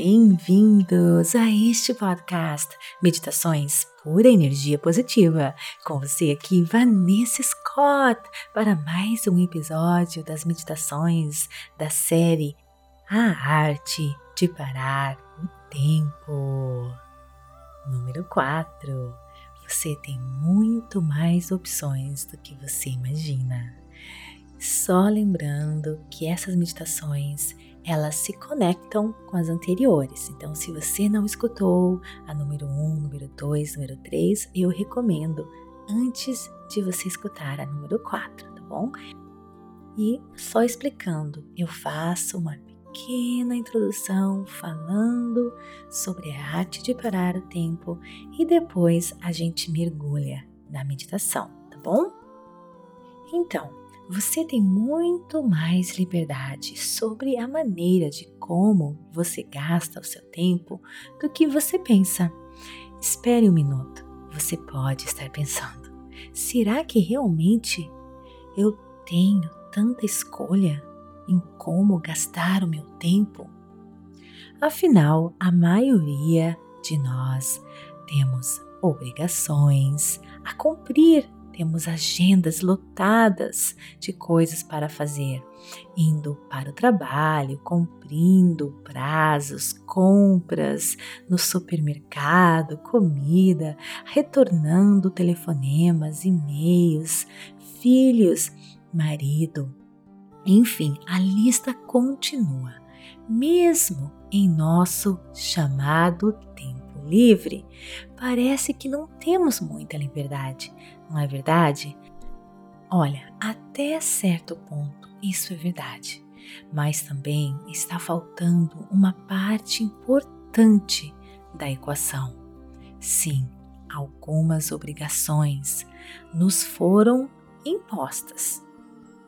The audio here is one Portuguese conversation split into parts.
Bem-vindos a este podcast Meditações Pura Energia Positiva. Com você aqui, Vanessa Scott, para mais um episódio das meditações da série A Arte de Parar o Tempo. Número 4. Você tem muito mais opções do que você imagina. Só lembrando que essas meditações elas se conectam com as anteriores. Então, se você não escutou a número 1, número 2, número 3, eu recomendo antes de você escutar a número 4, tá bom? E só explicando, eu faço uma pequena introdução falando sobre a arte de parar o tempo e depois a gente mergulha na meditação, tá bom? Então, você tem muito mais liberdade sobre a maneira de como você gasta o seu tempo do que você pensa. Espere um minuto. Você pode estar pensando: será que realmente eu tenho tanta escolha em como gastar o meu tempo? Afinal, a maioria de nós temos obrigações a cumprir temos agendas lotadas de coisas para fazer, indo para o trabalho, cumprindo prazos, compras no supermercado, comida, retornando telefonemas, e-mails, filhos, marido. Enfim, a lista continua, mesmo em nosso chamado tempo livre, parece que não temos muita liberdade, não é verdade? Olha, até certo ponto isso é verdade, mas também está faltando uma parte importante da equação. Sim, algumas obrigações nos foram impostas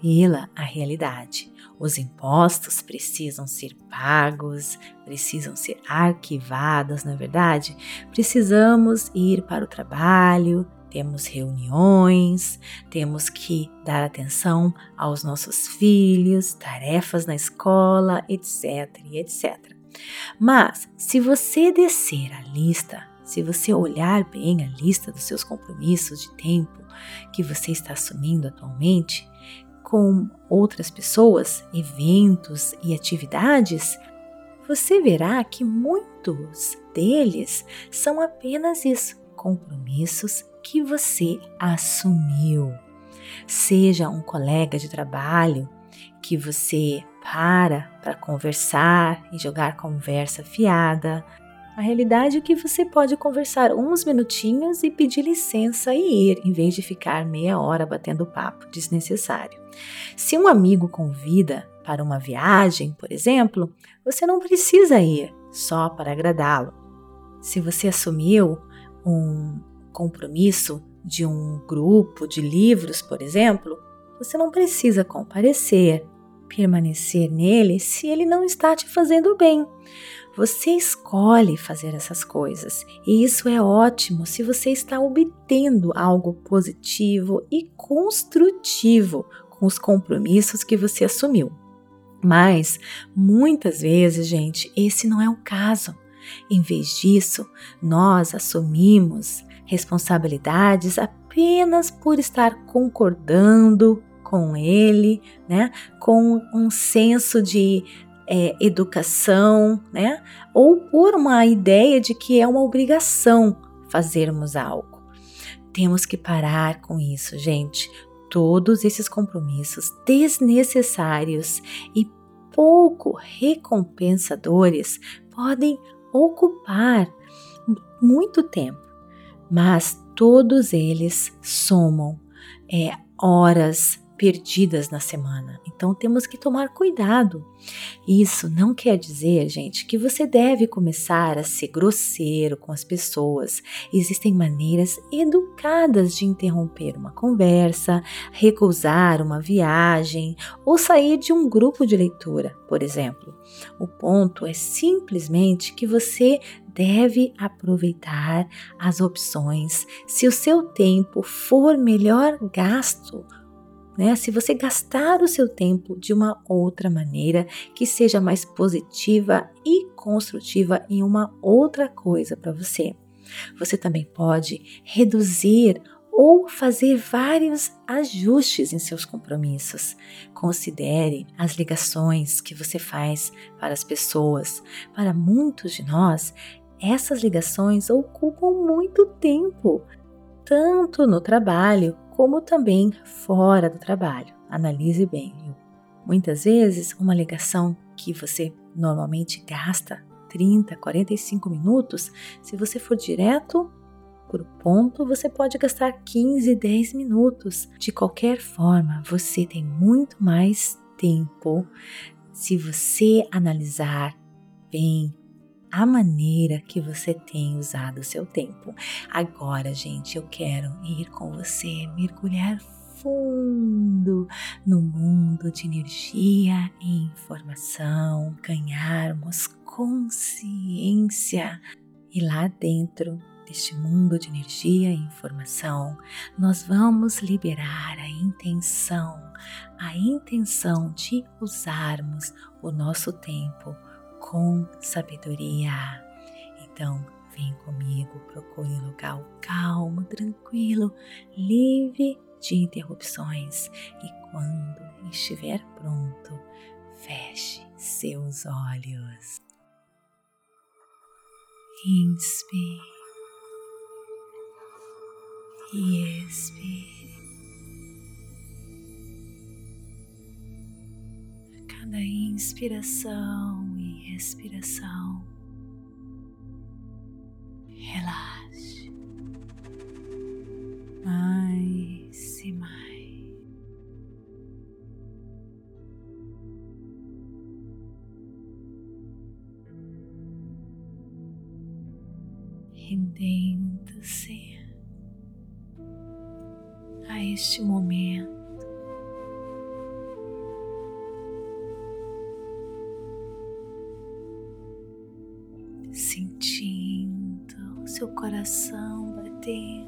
pela a realidade. Os impostos precisam ser pagos, precisam ser arquivados, na é verdade? Precisamos ir para o trabalho, temos reuniões, temos que dar atenção aos nossos filhos, tarefas na escola, etc, etc. Mas se você descer a lista, se você olhar bem a lista dos seus compromissos de tempo que você está assumindo atualmente, com outras pessoas, eventos e atividades, você verá que muitos deles são apenas isso, compromissos que você assumiu. Seja um colega de trabalho que você para para conversar e jogar conversa fiada, a realidade é que você pode conversar uns minutinhos e pedir licença e ir, em vez de ficar meia hora batendo papo desnecessário. Se um amigo convida para uma viagem, por exemplo, você não precisa ir só para agradá-lo. Se você assumiu um compromisso de um grupo de livros, por exemplo, você não precisa comparecer, permanecer nele se ele não está te fazendo bem. Você escolhe fazer essas coisas e isso é ótimo se você está obtendo algo positivo e construtivo com os compromissos que você assumiu. Mas muitas vezes, gente, esse não é o caso. Em vez disso, nós assumimos responsabilidades apenas por estar concordando com ele, né? Com um senso de é, educação, né? Ou por uma ideia de que é uma obrigação fazermos algo. Temos que parar com isso, gente. Todos esses compromissos desnecessários e pouco recompensadores podem ocupar muito tempo, mas todos eles somam é, horas, perdidas na semana. Então temos que tomar cuidado. Isso não quer dizer, gente, que você deve começar a ser grosseiro com as pessoas. Existem maneiras educadas de interromper uma conversa, recusar uma viagem ou sair de um grupo de leitura, por exemplo. O ponto é simplesmente que você deve aproveitar as opções se o seu tempo for melhor gasto né? Se você gastar o seu tempo de uma outra maneira que seja mais positiva e construtiva em uma outra coisa para você. Você também pode reduzir ou fazer vários ajustes em seus compromissos. Considere as ligações que você faz para as pessoas. Para muitos de nós, essas ligações ocupam muito tempo, tanto no trabalho como também fora do trabalho. Analise bem? Muitas vezes, uma ligação que você normalmente gasta 30, 45 minutos, se você for direto por ponto, você pode gastar 15, 10 minutos. De qualquer forma, você tem muito mais tempo se você analisar bem a maneira que você tem usado o seu tempo. Agora, gente, eu quero ir com você, mergulhar fundo no mundo de energia e informação, ganharmos consciência e lá dentro deste mundo de energia e informação, nós vamos liberar a intenção, a intenção de usarmos o nosso tempo com sabedoria. Então, vem comigo, procure um lugar calmo, tranquilo, livre de interrupções e quando estiver pronto, feche seus olhos. Inspire e expire. cada inspiração expiração, relaxe mais e mais. Rendendo-se a este momento. Seu coração bater.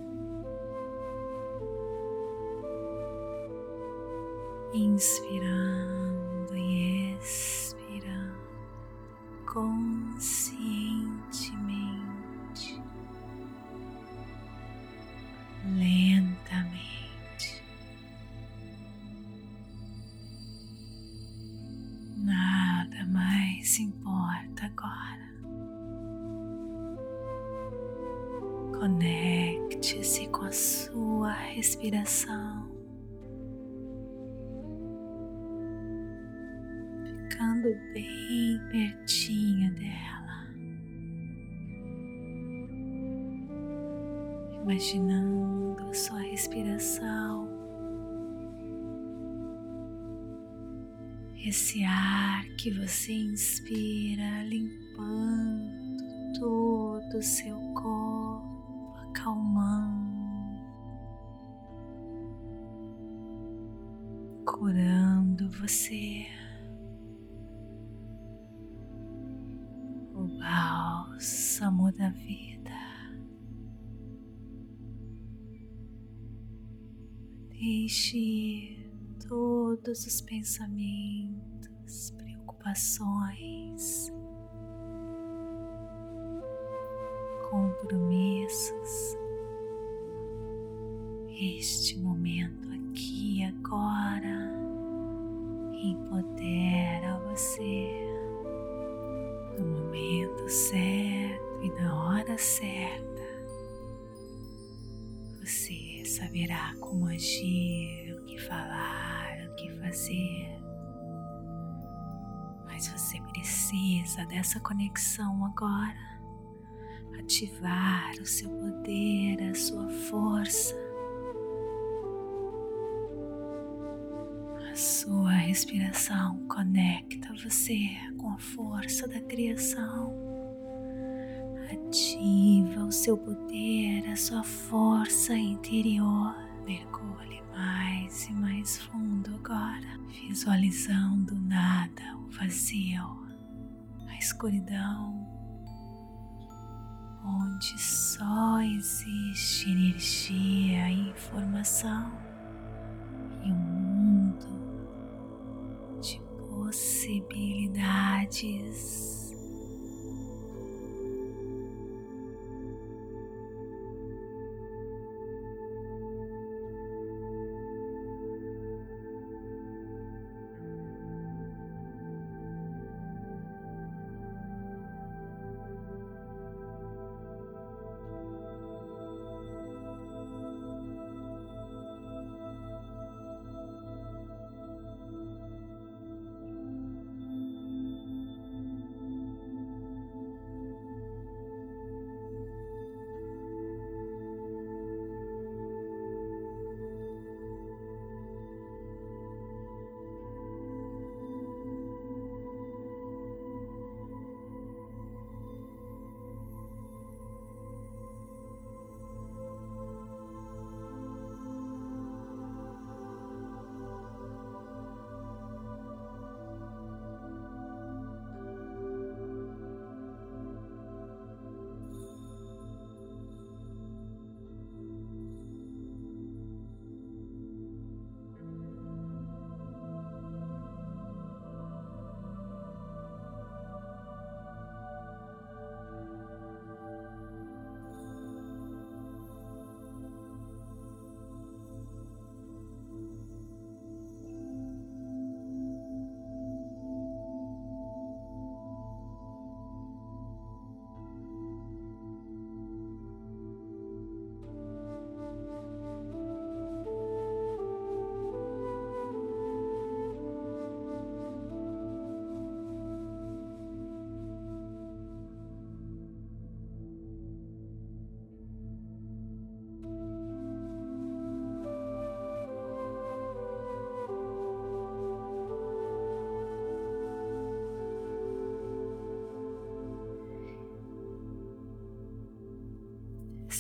Inspirando Conecte-se com a sua respiração, ficando bem pertinho dela, imaginando a sua respiração. Esse ar que você inspira limpando todo o seu corpo acalmando, curando você. O bálsamo da vida. Deixe todos os pensamentos, preocupações, compromissos. Este momento aqui agora empodera você no momento certo e na hora certa. Você saberá como agir, o que falar, o que fazer. Mas você precisa dessa conexão agora ativar o seu poder, a sua força, a sua respiração conecta você com a força da criação. Ativa o seu poder, a sua força interior. Mergulhe mais e mais fundo agora, visualizando nada, o vazio, a escuridão onde só existe energia e informação e um mundo de possibilidades.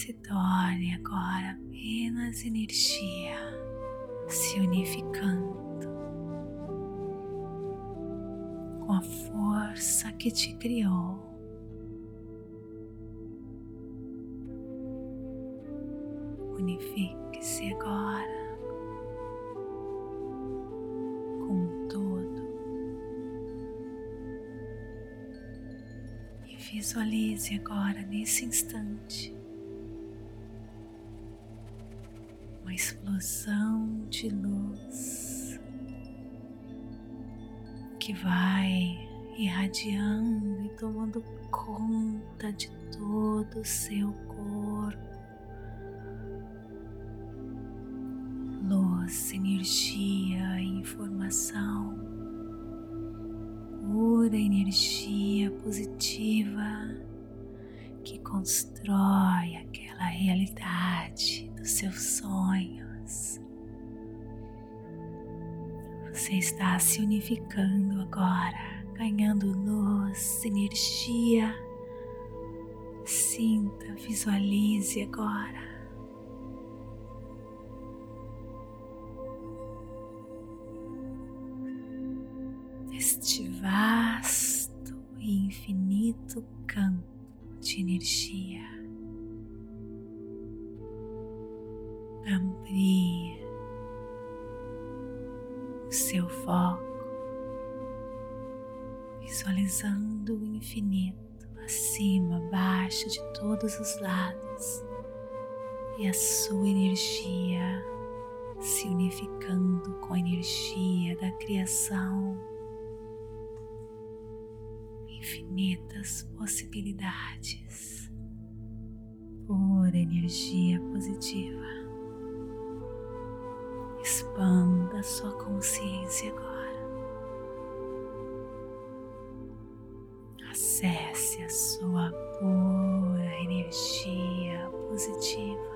Se torne agora apenas energia se unificando com a força que te criou. Unifique-se agora com todo e visualize agora nesse instante explosão de luz que vai irradiando e tomando conta de todo o seu corpo. Luz, energia informação, pura energia positiva constrói aquela realidade dos seus sonhos. Você está se unificando agora, ganhando luz, energia. Sinta, visualize agora. Seu foco, visualizando o infinito acima, abaixo de todos os lados e a sua energia se unificando com a energia da criação infinitas possibilidades, pura energia positiva. Expanda sua consciência agora. Acesse a sua pura energia positiva.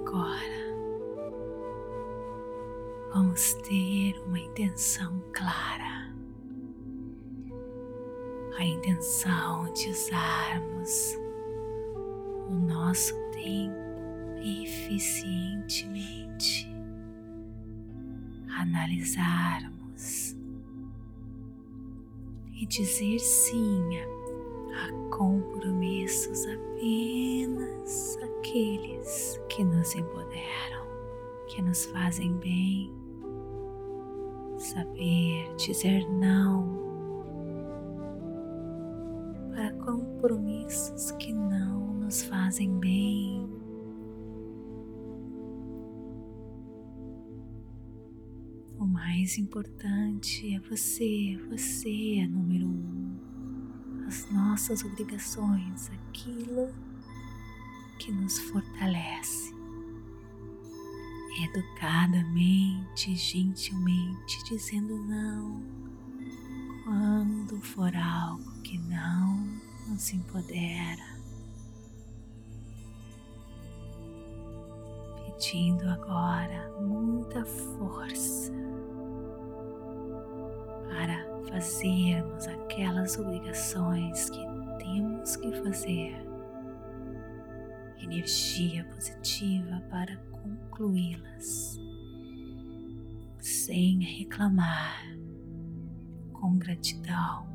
Agora vamos ter uma intenção clara. A intenção de usarmos o nosso tempo eficientemente, analisarmos e dizer sim a compromissos apenas aqueles que nos empoderam, que nos fazem bem. Saber dizer não para compromissos que não nos fazem bem. O mais importante é você, você é número um. As nossas obrigações, aquilo que nos fortalece. Educadamente, gentilmente, dizendo não quando for algo que não nos empodera. Pedindo agora muita força para fazermos aquelas obrigações que temos que fazer energia positiva para concluí-las, sem reclamar, com gratidão.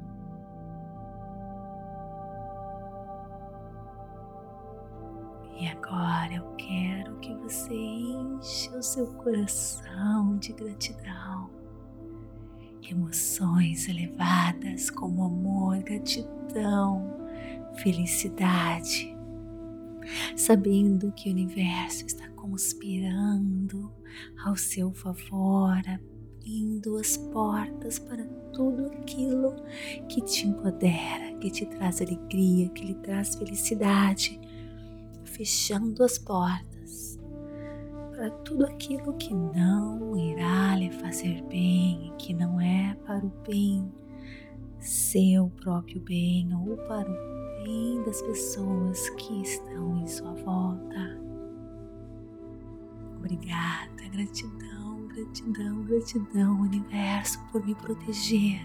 E agora eu quero que você encha o seu coração de gratidão, emoções elevadas como amor, gratidão, felicidade sabendo que o universo está conspirando ao seu favor, abrindo as portas para tudo aquilo que te empodera, que te traz alegria, que lhe traz felicidade, fechando as portas para tudo aquilo que não irá lhe fazer bem, que não é para o bem, seu próprio bem ou para o bem das pessoas que estão em sua volta. Obrigada, gratidão, gratidão, gratidão, universo, por me proteger,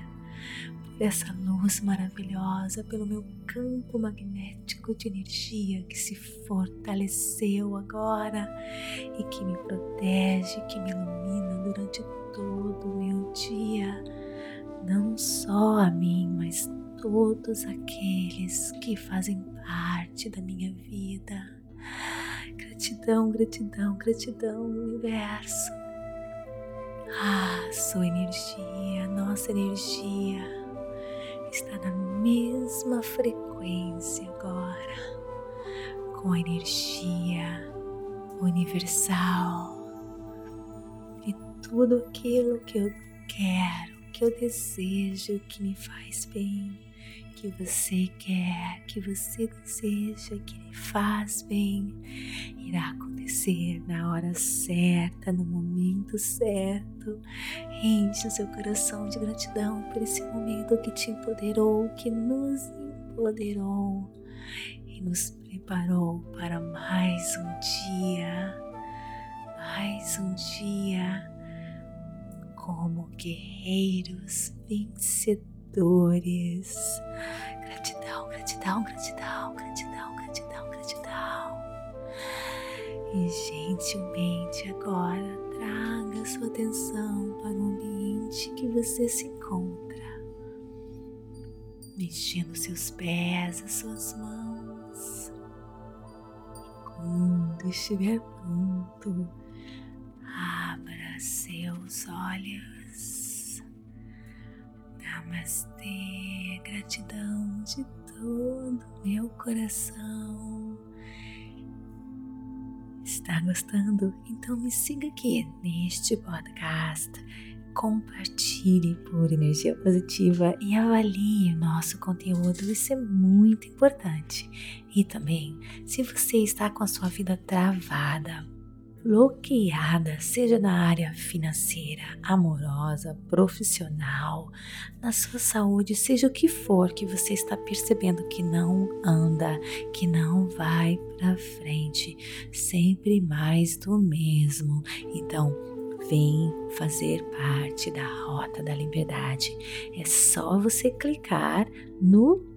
por essa luz maravilhosa, pelo meu campo magnético de energia que se fortaleceu agora e que me protege, que me ilumina durante todo o meu dia, não só a mim, mas todos aqueles que fazem parte da minha vida. Gratidão, gratidão, gratidão, universo. Ah, sua energia, nossa energia está na mesma frequência agora com a energia universal e tudo aquilo que eu quero, que eu desejo, que me faz bem que você quer, que você deseja, que lhe faz bem, irá acontecer na hora certa, no momento certo. Enche o seu coração de gratidão por esse momento que te empoderou, que nos empoderou e nos preparou para mais um dia, mais um dia como guerreiros vencedores dores. Gratidão, gratidão, gratidão, gratidão, gratidão, gratidão. E gentilmente agora traga sua atenção para o ambiente que você se encontra. Mexendo seus pés, as suas mãos. Quando estiver pronto, seus olhos. Namastê, gratidão de todo meu coração. Está gostando? Então me siga aqui neste podcast. Compartilhe por energia positiva e avalie o nosso conteúdo, isso é muito importante. E também, se você está com a sua vida travada, bloqueada, seja na área financeira, amorosa, profissional, na sua saúde, seja o que for que você está percebendo que não anda, que não vai para frente, sempre mais do mesmo. Então, vem fazer parte da Rota da Liberdade. É só você clicar no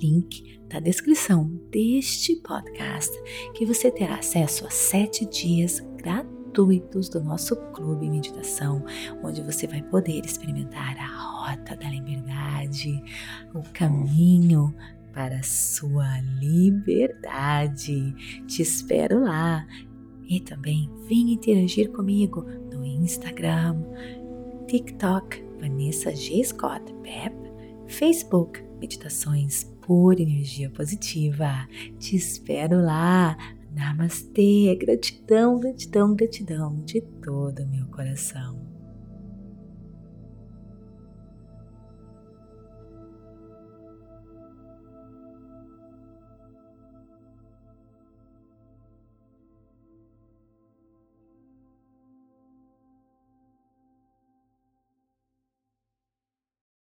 link da descrição deste podcast que você terá acesso a sete dias gratuitos do nosso clube meditação, onde você vai poder experimentar a rota da liberdade, o caminho para a sua liberdade. Te espero lá. E também vem interagir comigo no Instagram, TikTok, Vanessa G. Scott Pep, Facebook, Meditações por energia positiva. Te espero lá. Namastê, gratidão, gratidão, gratidão de todo o meu coração.